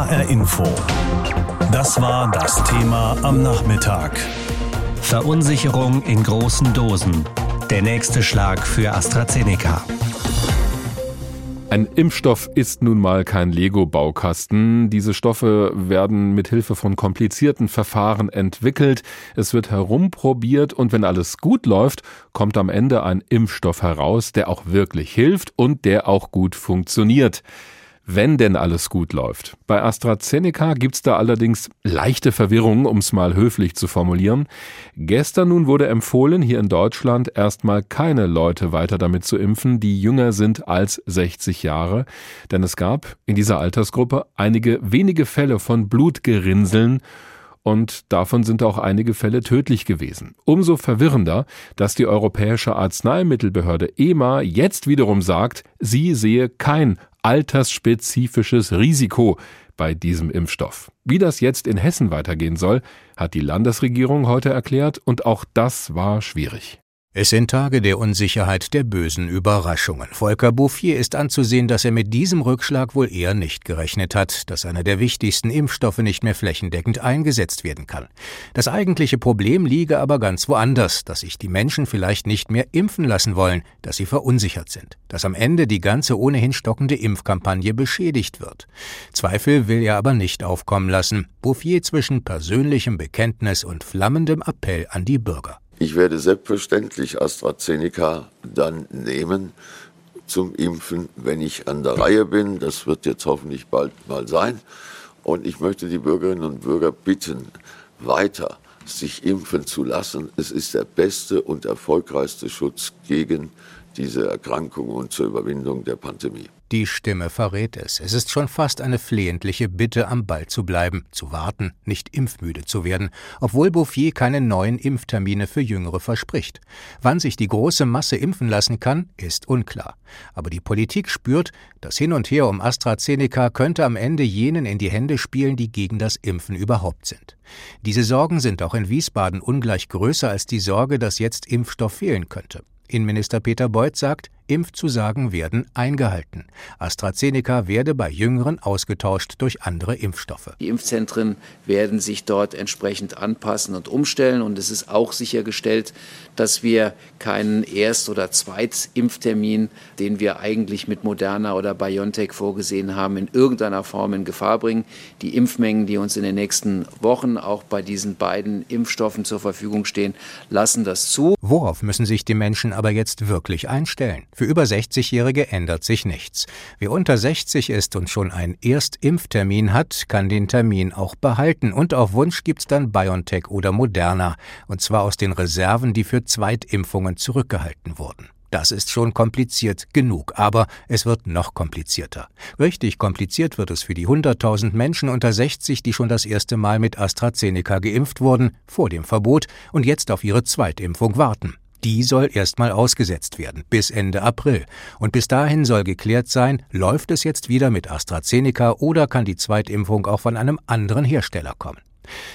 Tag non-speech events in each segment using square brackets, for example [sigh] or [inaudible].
HR Info. Das war das Thema am Nachmittag. Verunsicherung in großen Dosen. Der nächste Schlag für AstraZeneca. Ein Impfstoff ist nun mal kein Lego-Baukasten. Diese Stoffe werden mit Hilfe von komplizierten Verfahren entwickelt. Es wird herumprobiert und wenn alles gut läuft, kommt am Ende ein Impfstoff heraus, der auch wirklich hilft und der auch gut funktioniert wenn denn alles gut läuft. Bei AstraZeneca gibt's da allerdings leichte Verwirrung, um es mal höflich zu formulieren. Gestern nun wurde empfohlen, hier in Deutschland erstmal keine Leute weiter damit zu impfen, die jünger sind als 60 Jahre, denn es gab in dieser Altersgruppe einige wenige Fälle von Blutgerinnseln und davon sind auch einige Fälle tödlich gewesen. Umso verwirrender, dass die Europäische Arzneimittelbehörde EMA jetzt wiederum sagt, sie sehe kein altersspezifisches Risiko bei diesem Impfstoff. Wie das jetzt in Hessen weitergehen soll, hat die Landesregierung heute erklärt und auch das war schwierig. Es sind Tage der Unsicherheit, der bösen Überraschungen. Volker Bouffier ist anzusehen, dass er mit diesem Rückschlag wohl eher nicht gerechnet hat, dass einer der wichtigsten Impfstoffe nicht mehr flächendeckend eingesetzt werden kann. Das eigentliche Problem liege aber ganz woanders, dass sich die Menschen vielleicht nicht mehr impfen lassen wollen, dass sie verunsichert sind, dass am Ende die ganze ohnehin stockende Impfkampagne beschädigt wird. Zweifel will er aber nicht aufkommen lassen. Bouffier zwischen persönlichem Bekenntnis und flammendem Appell an die Bürger. Ich werde selbstverständlich AstraZeneca dann nehmen zum Impfen, wenn ich an der Reihe bin. Das wird jetzt hoffentlich bald mal sein. Und ich möchte die Bürgerinnen und Bürger bitten, weiter sich impfen zu lassen. Es ist der beste und erfolgreichste Schutz gegen diese Erkrankung und zur Überwindung der Pandemie. Die Stimme verrät es. Es ist schon fast eine flehentliche Bitte, am Ball zu bleiben, zu warten, nicht impfmüde zu werden, obwohl Bouffier keine neuen Impftermine für Jüngere verspricht. Wann sich die große Masse impfen lassen kann, ist unklar. Aber die Politik spürt, das Hin und Her um AstraZeneca könnte am Ende jenen in die Hände spielen, die gegen das Impfen überhaupt sind. Diese Sorgen sind auch in Wiesbaden ungleich größer als die Sorge, dass jetzt Impfstoff fehlen könnte. Innenminister Peter Beuth sagt, Impfzusagen werden eingehalten. AstraZeneca werde bei Jüngeren ausgetauscht durch andere Impfstoffe. Die Impfzentren werden sich dort entsprechend anpassen und umstellen. Und es ist auch sichergestellt, dass wir keinen Erst- oder Zweitimpftermin, den wir eigentlich mit Moderna oder BioNTech vorgesehen haben, in irgendeiner Form in Gefahr bringen. Die Impfmengen, die uns in den nächsten Wochen auch bei diesen beiden Impfstoffen zur Verfügung stehen, lassen das zu. Worauf müssen sich die Menschen aber jetzt wirklich einstellen? Für über 60-Jährige ändert sich nichts. Wer unter 60 ist und schon einen Erstimpftermin hat, kann den Termin auch behalten und auf Wunsch gibt's dann BioNTech oder Moderna, und zwar aus den Reserven, die für Zweitimpfungen zurückgehalten wurden. Das ist schon kompliziert genug, aber es wird noch komplizierter. Richtig kompliziert wird es für die 100.000 Menschen unter 60, die schon das erste Mal mit AstraZeneca geimpft wurden, vor dem Verbot und jetzt auf ihre Zweitimpfung warten. Die soll erstmal ausgesetzt werden, bis Ende April. Und bis dahin soll geklärt sein, läuft es jetzt wieder mit AstraZeneca oder kann die Zweitimpfung auch von einem anderen Hersteller kommen.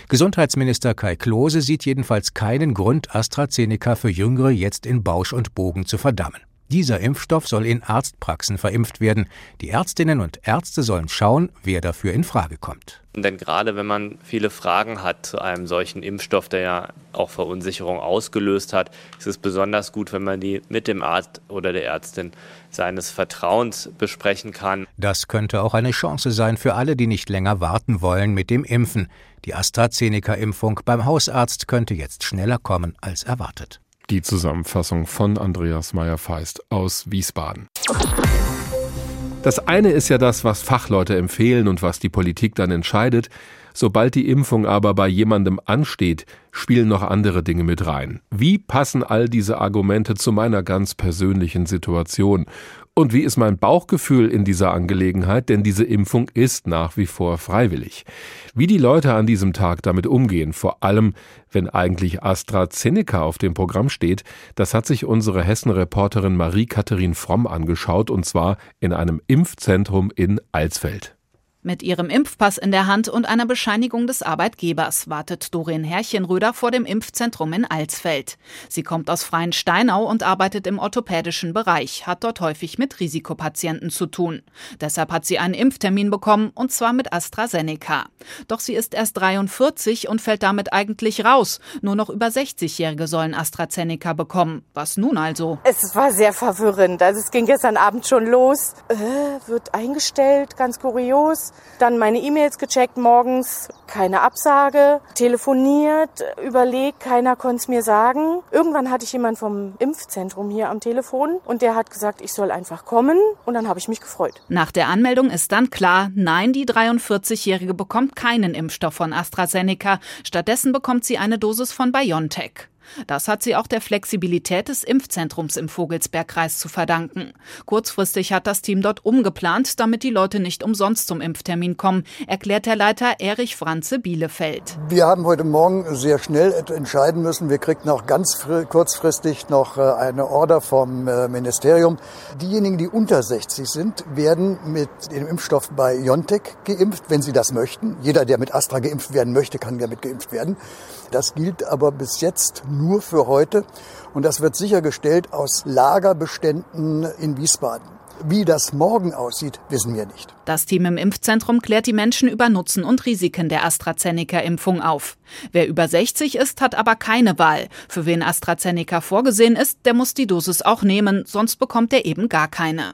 Gesundheitsminister Kai Klose sieht jedenfalls keinen Grund, AstraZeneca für Jüngere jetzt in Bausch und Bogen zu verdammen. Dieser Impfstoff soll in Arztpraxen verimpft werden. Die Ärztinnen und Ärzte sollen schauen, wer dafür in Frage kommt. Denn gerade wenn man viele Fragen hat zu einem solchen Impfstoff, der ja auch Verunsicherung ausgelöst hat, ist es besonders gut, wenn man die mit dem Arzt oder der Ärztin seines Vertrauens besprechen kann. Das könnte auch eine Chance sein für alle, die nicht länger warten wollen mit dem Impfen. Die AstraZeneca-Impfung beim Hausarzt könnte jetzt schneller kommen als erwartet. Die Zusammenfassung von Andreas Meyer-Feist aus Wiesbaden. Das eine ist ja das, was Fachleute empfehlen und was die Politik dann entscheidet. Sobald die Impfung aber bei jemandem ansteht, spielen noch andere Dinge mit rein. Wie passen all diese Argumente zu meiner ganz persönlichen Situation? Und wie ist mein Bauchgefühl in dieser Angelegenheit? Denn diese Impfung ist nach wie vor freiwillig. Wie die Leute an diesem Tag damit umgehen, vor allem wenn eigentlich AstraZeneca auf dem Programm steht, das hat sich unsere Hessen-Reporterin Marie-Katharin Fromm angeschaut und zwar in einem Impfzentrum in Alsfeld. Mit ihrem Impfpass in der Hand und einer Bescheinigung des Arbeitgebers wartet Doreen Herrchenröder vor dem Impfzentrum in Alsfeld. Sie kommt aus Freien Steinau und arbeitet im orthopädischen Bereich, hat dort häufig mit Risikopatienten zu tun. Deshalb hat sie einen Impftermin bekommen, und zwar mit AstraZeneca. Doch sie ist erst 43 und fällt damit eigentlich raus. Nur noch über 60-Jährige sollen AstraZeneca bekommen. Was nun also? Es war sehr verwirrend. Also es ging gestern Abend schon los. Äh, wird eingestellt, ganz kurios. Dann meine E-Mails gecheckt morgens, keine Absage, telefoniert, überlegt, keiner konnte es mir sagen. Irgendwann hatte ich jemanden vom Impfzentrum hier am Telefon und der hat gesagt, ich soll einfach kommen und dann habe ich mich gefreut. Nach der Anmeldung ist dann klar, nein, die 43-Jährige bekommt keinen Impfstoff von AstraZeneca. Stattdessen bekommt sie eine Dosis von BioNTech. Das hat sie auch der Flexibilität des Impfzentrums im Vogelsbergkreis zu verdanken. Kurzfristig hat das Team dort umgeplant, damit die Leute nicht umsonst zum Impftermin kommen, erklärt der Leiter Erich Franze Bielefeld. Wir haben heute Morgen sehr schnell entscheiden müssen. Wir kriegten auch ganz kurzfristig noch äh, eine Order vom äh, Ministerium. Diejenigen, die unter 60 sind, werden mit dem Impfstoff bei BioNTech geimpft, wenn sie das möchten. Jeder, der mit Astra geimpft werden möchte, kann damit geimpft werden. Das gilt aber bis jetzt nur für heute und das wird sichergestellt aus Lagerbeständen in Wiesbaden. Wie das morgen aussieht, wissen wir nicht. Das Team im Impfzentrum klärt die Menschen über Nutzen und Risiken der AstraZeneca-Impfung auf. Wer über 60 ist, hat aber keine Wahl. Für wen AstraZeneca vorgesehen ist, der muss die Dosis auch nehmen, sonst bekommt er eben gar keine.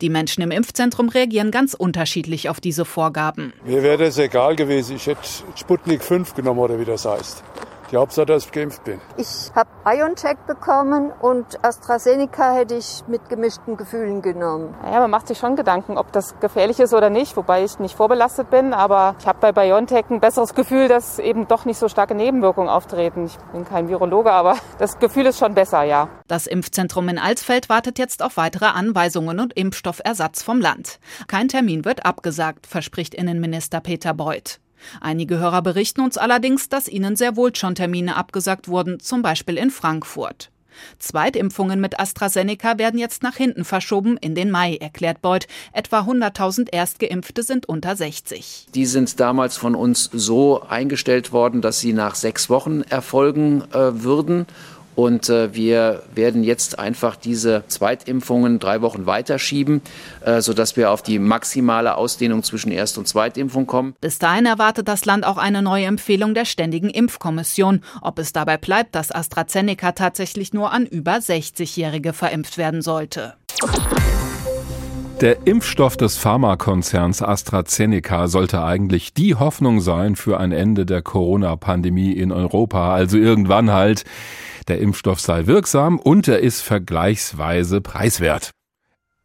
Die Menschen im Impfzentrum reagieren ganz unterschiedlich auf diese Vorgaben. Mir wäre das egal gewesen. Ich hätte Sputnik 5 genommen oder wie das heißt. Die Hauptsache, dass ich geimpft bin. Ich habe BioNTech bekommen und AstraZeneca hätte ich mit gemischten Gefühlen genommen. Ja, man macht sich schon Gedanken, ob das gefährlich ist oder nicht, wobei ich nicht vorbelastet bin. Aber ich habe bei BioNTech ein besseres Gefühl, dass eben doch nicht so starke Nebenwirkungen auftreten. Ich bin kein Virologe, aber [laughs] das Gefühl ist schon besser, ja. Das Impfzentrum in Alsfeld wartet jetzt auf weitere Anweisungen und Impfstoffersatz vom Land. Kein Termin wird abgesagt, verspricht Innenminister Peter Beuth. Einige Hörer berichten uns allerdings, dass ihnen sehr wohl schon Termine abgesagt wurden, zum Beispiel in Frankfurt. Zweitimpfungen mit AstraZeneca werden jetzt nach hinten verschoben in den Mai, erklärt Beuth. Etwa 100.000 Erstgeimpfte sind unter 60. Die sind damals von uns so eingestellt worden, dass sie nach sechs Wochen erfolgen äh, würden. Und äh, wir werden jetzt einfach diese Zweitimpfungen drei Wochen weiterschieben, äh, sodass wir auf die maximale Ausdehnung zwischen Erst- und Zweitimpfung kommen. Bis dahin erwartet das Land auch eine neue Empfehlung der Ständigen Impfkommission, ob es dabei bleibt, dass AstraZeneca tatsächlich nur an über 60-Jährige verimpft werden sollte. Der Impfstoff des Pharmakonzerns AstraZeneca sollte eigentlich die Hoffnung sein für ein Ende der Corona-Pandemie in Europa, also irgendwann halt. Der Impfstoff sei wirksam und er ist vergleichsweise preiswert.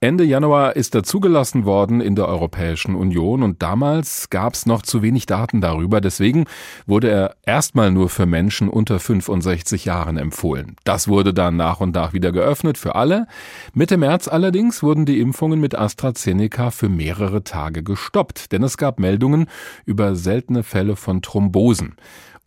Ende Januar ist er zugelassen worden in der Europäischen Union und damals gab es noch zu wenig Daten darüber. Deswegen wurde er erstmal nur für Menschen unter 65 Jahren empfohlen. Das wurde dann nach und nach wieder geöffnet für alle. Mitte März allerdings wurden die Impfungen mit AstraZeneca für mehrere Tage gestoppt, denn es gab Meldungen über seltene Fälle von Thrombosen.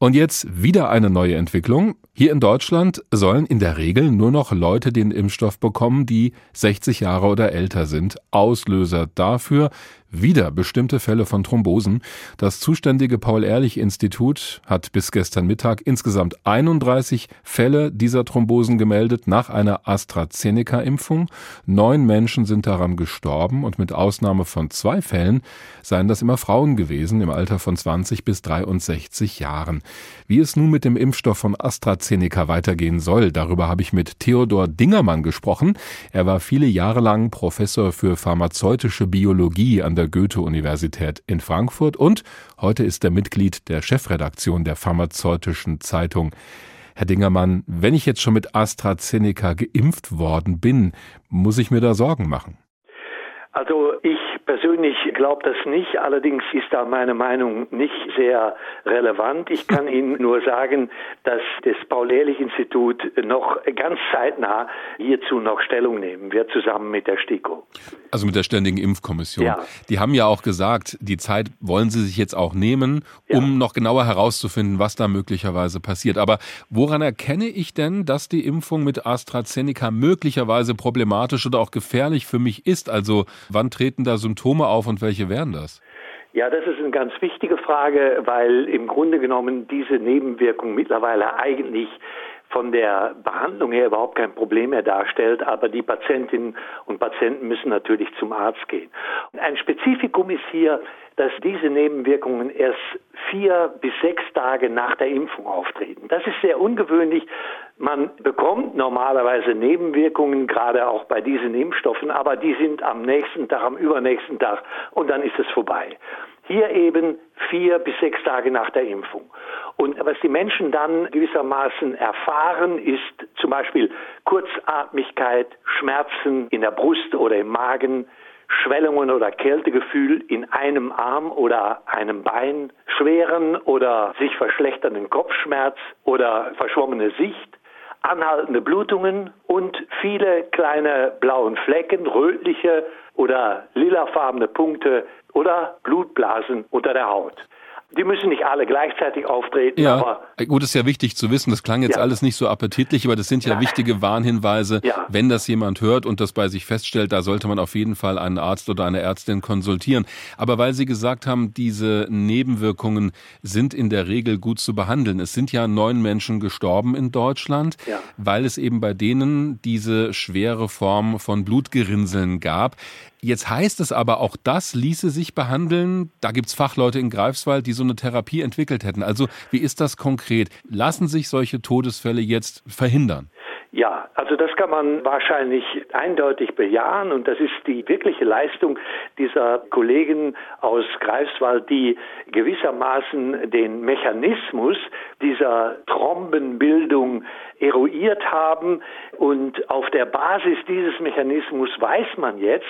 Und jetzt wieder eine neue Entwicklung. Hier in Deutschland sollen in der Regel nur noch Leute den Impfstoff bekommen, die 60 Jahre oder älter sind. Auslöser dafür wieder bestimmte Fälle von Thrombosen. Das zuständige Paul-Ehrlich-Institut hat bis gestern Mittag insgesamt 31 Fälle dieser Thrombosen gemeldet nach einer AstraZeneca-Impfung. Neun Menschen sind daran gestorben und mit Ausnahme von zwei Fällen seien das immer Frauen gewesen im Alter von 20 bis 63 Jahren. Wie es nun mit dem Impfstoff von AstraZeneca weitergehen soll, darüber habe ich mit Theodor Dingermann gesprochen. Er war viele Jahre lang Professor für pharmazeutische Biologie an der Goethe-Universität in Frankfurt und heute ist er Mitglied der Chefredaktion der Pharmazeutischen Zeitung. Herr Dingermann, wenn ich jetzt schon mit AstraZeneca geimpft worden bin, muss ich mir da Sorgen machen? Also ich persönlich glaube das nicht. Allerdings ist da meine Meinung nicht sehr relevant. Ich kann [laughs] Ihnen nur sagen, dass das Paul-Ehrlich-Institut noch ganz zeitnah hierzu noch Stellung nehmen wird, zusammen mit der STIKO. Also mit der Ständigen Impfkommission. Ja. Die haben ja auch gesagt, die Zeit wollen sie sich jetzt auch nehmen, um ja. noch genauer herauszufinden, was da möglicherweise passiert. Aber woran erkenne ich denn, dass die Impfung mit AstraZeneca möglicherweise problematisch oder auch gefährlich für mich ist? Also wann treten da Symptome auf und welche wären das? Ja, das ist eine ganz wichtige Frage, weil im Grunde genommen diese Nebenwirkung mittlerweile eigentlich von der Behandlung her überhaupt kein Problem mehr darstellt, aber die Patientinnen und Patienten müssen natürlich zum Arzt gehen. Ein Spezifikum ist hier, dass diese Nebenwirkungen erst vier bis sechs Tage nach der Impfung auftreten. Das ist sehr ungewöhnlich. Man bekommt normalerweise Nebenwirkungen, gerade auch bei diesen Impfstoffen, aber die sind am nächsten Tag, am übernächsten Tag und dann ist es vorbei. Hier eben vier bis sechs Tage nach der Impfung. Und was die Menschen dann gewissermaßen erfahren, ist zum Beispiel Kurzatmigkeit, Schmerzen in der Brust oder im Magen, Schwellungen oder Kältegefühl in einem Arm oder einem Bein, schweren oder sich verschlechternden Kopfschmerz oder verschwommene Sicht, anhaltende Blutungen und viele kleine blauen Flecken, rötliche oder lilafarbene Punkte oder Blutblasen unter der Haut. Die müssen nicht alle gleichzeitig auftreten. Ja, aber gut, ist ja wichtig zu wissen. Das klang jetzt Ja. alles nicht so appetitlich, aber das sind ja Ja. wichtige Warnhinweise. Ja. Wenn das jemand hört und das bei sich feststellt, da sollte man auf jeden Fall einen Arzt oder eine Ärztin konsultieren. Aber weil Sie gesagt haben, diese Nebenwirkungen sind in der Regel gut zu behandeln. Es sind ja neun Menschen gestorben in Deutschland, weil es eben bei denen diese schwere Form von Blutgerinnseln gab. Jetzt heißt es aber, auch das ließe sich behandeln. Da gibt's Fachleute in Greifswald, die so eine Therapie entwickelt hätten. Also wie ist das konkret? Lassen sich solche Todesfälle jetzt verhindern? Ja, also das kann man wahrscheinlich eindeutig bejahen und das ist die wirkliche Leistung dieser Kollegen aus Greifswald, die gewissermaßen den Mechanismus dieser Trombenbildung eruiert haben und auf der Basis dieses Mechanismus weiß man jetzt,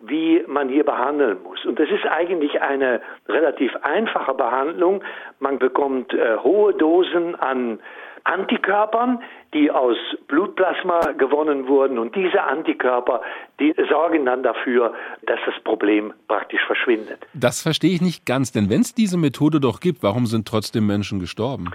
wie man hier behandeln muss. Und das ist eigentlich eine relativ einfache Behandlung. Man bekommt äh, hohe Dosen an Antikörpern, die aus Blutplasma gewonnen wurden. Und diese Antikörper, die sorgen dann dafür, dass das Problem praktisch verschwindet. Das verstehe ich nicht ganz, denn wenn es diese Methode doch gibt, warum sind trotzdem Menschen gestorben?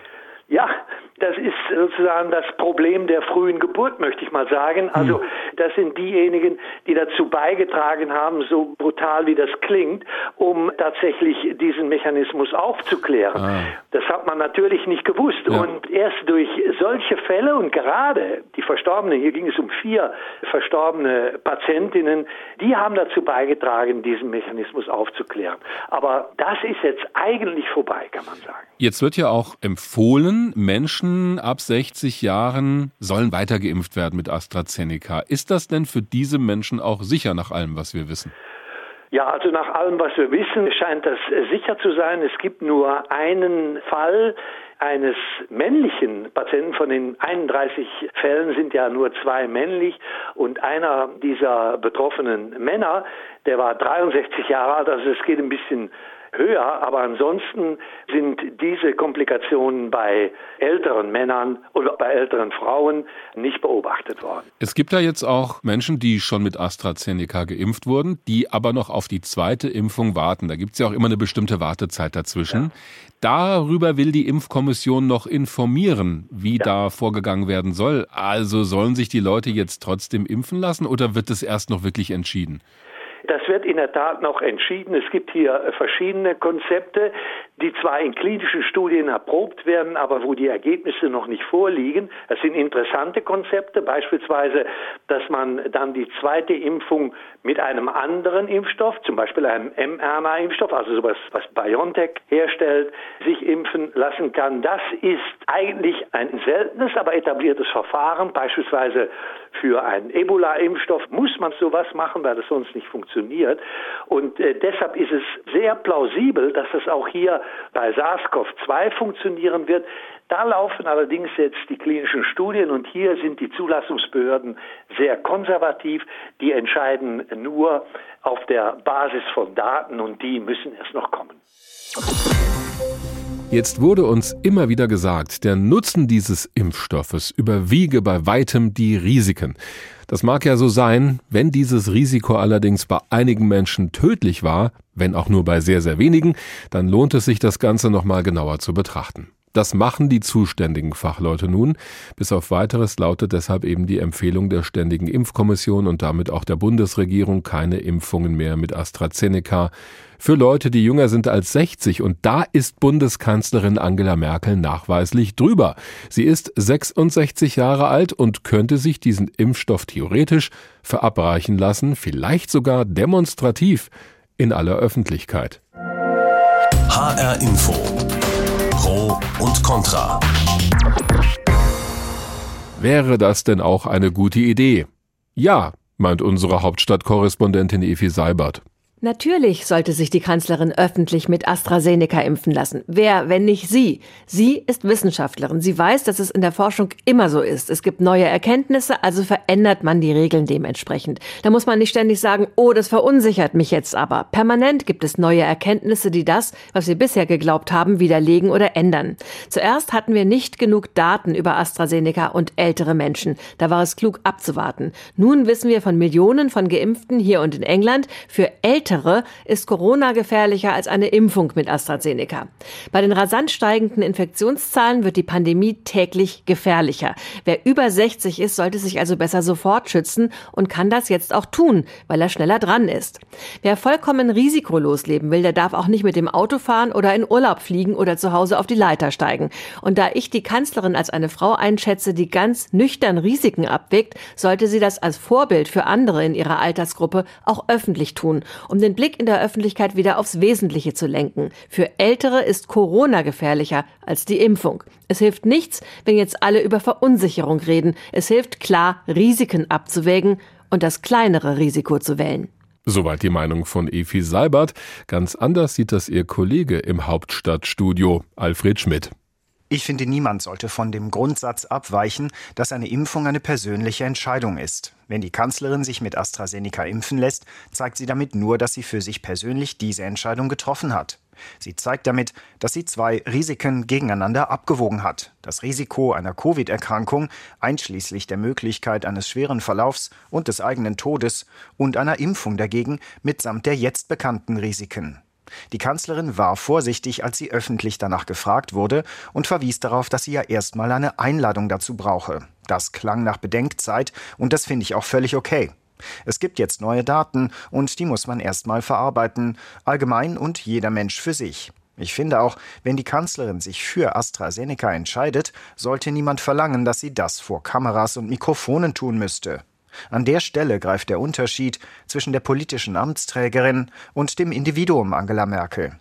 Das ist sozusagen das Problem der frühen Geburt, möchte ich mal sagen. Also das sind diejenigen, die dazu beigetragen haben, so brutal wie das klingt, um tatsächlich diesen Mechanismus aufzuklären. Ah. Das hat man natürlich nicht gewusst. Ja. Und erst durch solche Fälle und gerade die Verstorbenen, hier ging es um vier verstorbene Patientinnen, die haben dazu beigetragen, diesen Mechanismus aufzuklären. Aber das ist jetzt eigentlich vorbei, kann man sagen. Jetzt wird ja auch empfohlen, Menschen ab 60 Jahren sollen weiter geimpft werden mit AstraZeneca. Ist das denn für diese Menschen auch sicher nach allem, was wir wissen? Ja, also nach allem, was wir wissen, scheint das sicher zu sein. Es gibt nur einen Fall eines männlichen Patienten. Von den 31 Fällen sind ja nur zwei männlich und einer dieser betroffenen Männer, der war 63 Jahre alt, also es geht ein bisschen höher, aber ansonsten sind diese Komplikationen bei älteren Männern oder bei älteren Frauen nicht beobachtet worden. Es gibt da jetzt auch Menschen, die schon mit AstraZeneca geimpft wurden, die aber noch auf die zweite Impfung warten. Da gibt es ja auch immer eine bestimmte Wartezeit dazwischen. Darüber will die Impfkommission noch informieren, wie da vorgegangen werden soll. Also sollen sich die Leute jetzt trotzdem impfen lassen oder wird es erst noch wirklich entschieden? Das wird in der Tat noch entschieden. Es gibt hier verschiedene Konzepte, die zwar in klinischen Studien erprobt werden, aber wo die Ergebnisse noch nicht vorliegen. Das sind interessante Konzepte, beispielsweise, dass man dann die zweite Impfung mit einem anderen Impfstoff, zum Beispiel einem mRNA-Impfstoff, also sowas, was BioNTech herstellt, sich impfen lassen kann. Das ist eigentlich ein seltenes, aber etabliertes Verfahren. Beispielsweise für einen Ebola-Impfstoff muss man sowas machen, weil das sonst nicht funktioniert. Und äh, deshalb ist es sehr plausibel, dass es auch hier bei SARS-CoV-2 funktionieren wird. Da laufen allerdings jetzt die klinischen Studien und hier sind die Zulassungsbehörden sehr konservativ. Die entscheiden nur auf der Basis von Daten und die müssen erst noch kommen. Jetzt wurde uns immer wieder gesagt, der Nutzen dieses Impfstoffes überwiege bei weitem die Risiken. Das mag ja so sein, wenn dieses Risiko allerdings bei einigen Menschen tödlich war, wenn auch nur bei sehr, sehr wenigen, dann lohnt es sich, das Ganze nochmal genauer zu betrachten. Das machen die zuständigen Fachleute nun. Bis auf weiteres lautet deshalb eben die Empfehlung der Ständigen Impfkommission und damit auch der Bundesregierung keine Impfungen mehr mit AstraZeneca für Leute, die jünger sind als 60. Und da ist Bundeskanzlerin Angela Merkel nachweislich drüber. Sie ist 66 Jahre alt und könnte sich diesen Impfstoff theoretisch verabreichen lassen, vielleicht sogar demonstrativ in aller Öffentlichkeit. HR Info. Pro und Contra. Wäre das denn auch eine gute Idee? Ja, meint unsere Hauptstadtkorrespondentin Evi Seibert. Natürlich sollte sich die Kanzlerin öffentlich mit AstraZeneca impfen lassen. Wer, wenn nicht sie? Sie ist Wissenschaftlerin. Sie weiß, dass es in der Forschung immer so ist. Es gibt neue Erkenntnisse, also verändert man die Regeln dementsprechend. Da muss man nicht ständig sagen, oh, das verunsichert mich jetzt aber. Permanent gibt es neue Erkenntnisse, die das, was wir bisher geglaubt haben, widerlegen oder ändern. Zuerst hatten wir nicht genug Daten über AstraZeneca und ältere Menschen. Da war es klug abzuwarten. Nun wissen wir von Millionen von Geimpften hier und in England, für ältere Ältere ist Corona gefährlicher als eine Impfung mit AstraZeneca. Bei den rasant steigenden Infektionszahlen wird die Pandemie täglich gefährlicher. Wer über 60 ist, sollte sich also besser sofort schützen und kann das jetzt auch tun, weil er schneller dran ist. Wer vollkommen risikolos leben will, der darf auch nicht mit dem Auto fahren oder in Urlaub fliegen oder zu Hause auf die Leiter steigen. Und da ich die Kanzlerin als eine Frau einschätze, die ganz nüchtern Risiken abwägt, sollte sie das als Vorbild für andere in ihrer Altersgruppe auch öffentlich tun, um den Blick in der Öffentlichkeit wieder aufs Wesentliche zu lenken. Für Ältere ist Corona gefährlicher als die Impfung. Es hilft nichts, wenn jetzt alle über Verunsicherung reden. Es hilft klar, Risiken abzuwägen und das kleinere Risiko zu wählen. Soweit die Meinung von Efi Seibert. Ganz anders sieht das ihr Kollege im Hauptstadtstudio, Alfred Schmidt. Ich finde, niemand sollte von dem Grundsatz abweichen, dass eine Impfung eine persönliche Entscheidung ist. Wenn die Kanzlerin sich mit AstraZeneca impfen lässt, zeigt sie damit nur, dass sie für sich persönlich diese Entscheidung getroffen hat. Sie zeigt damit, dass sie zwei Risiken gegeneinander abgewogen hat. Das Risiko einer Covid-Erkrankung, einschließlich der Möglichkeit eines schweren Verlaufs und des eigenen Todes, und einer Impfung dagegen mitsamt der jetzt bekannten Risiken. Die Kanzlerin war vorsichtig, als sie öffentlich danach gefragt wurde und verwies darauf, dass sie ja erstmal eine Einladung dazu brauche. Das klang nach Bedenkzeit und das finde ich auch völlig okay. Es gibt jetzt neue Daten und die muss man erstmal verarbeiten, allgemein und jeder Mensch für sich. Ich finde auch, wenn die Kanzlerin sich für AstraZeneca entscheidet, sollte niemand verlangen, dass sie das vor Kameras und Mikrofonen tun müsste. An der Stelle greift der Unterschied zwischen der politischen Amtsträgerin und dem Individuum Angela Merkel.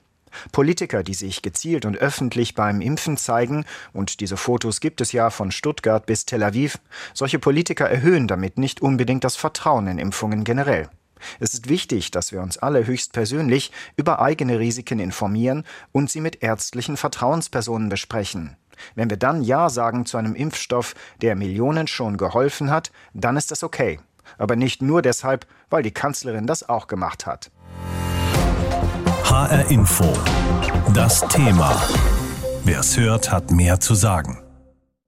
Politiker, die sich gezielt und öffentlich beim Impfen zeigen, und diese Fotos gibt es ja von Stuttgart bis Tel Aviv, solche Politiker erhöhen damit nicht unbedingt das Vertrauen in Impfungen generell. Es ist wichtig, dass wir uns alle höchstpersönlich über eigene Risiken informieren und sie mit ärztlichen Vertrauenspersonen besprechen. Wenn wir dann Ja sagen zu einem Impfstoff, der Millionen schon geholfen hat, dann ist das okay. Aber nicht nur deshalb, weil die Kanzlerin das auch gemacht hat. HR Info. Das Thema. Wer es hört, hat mehr zu sagen.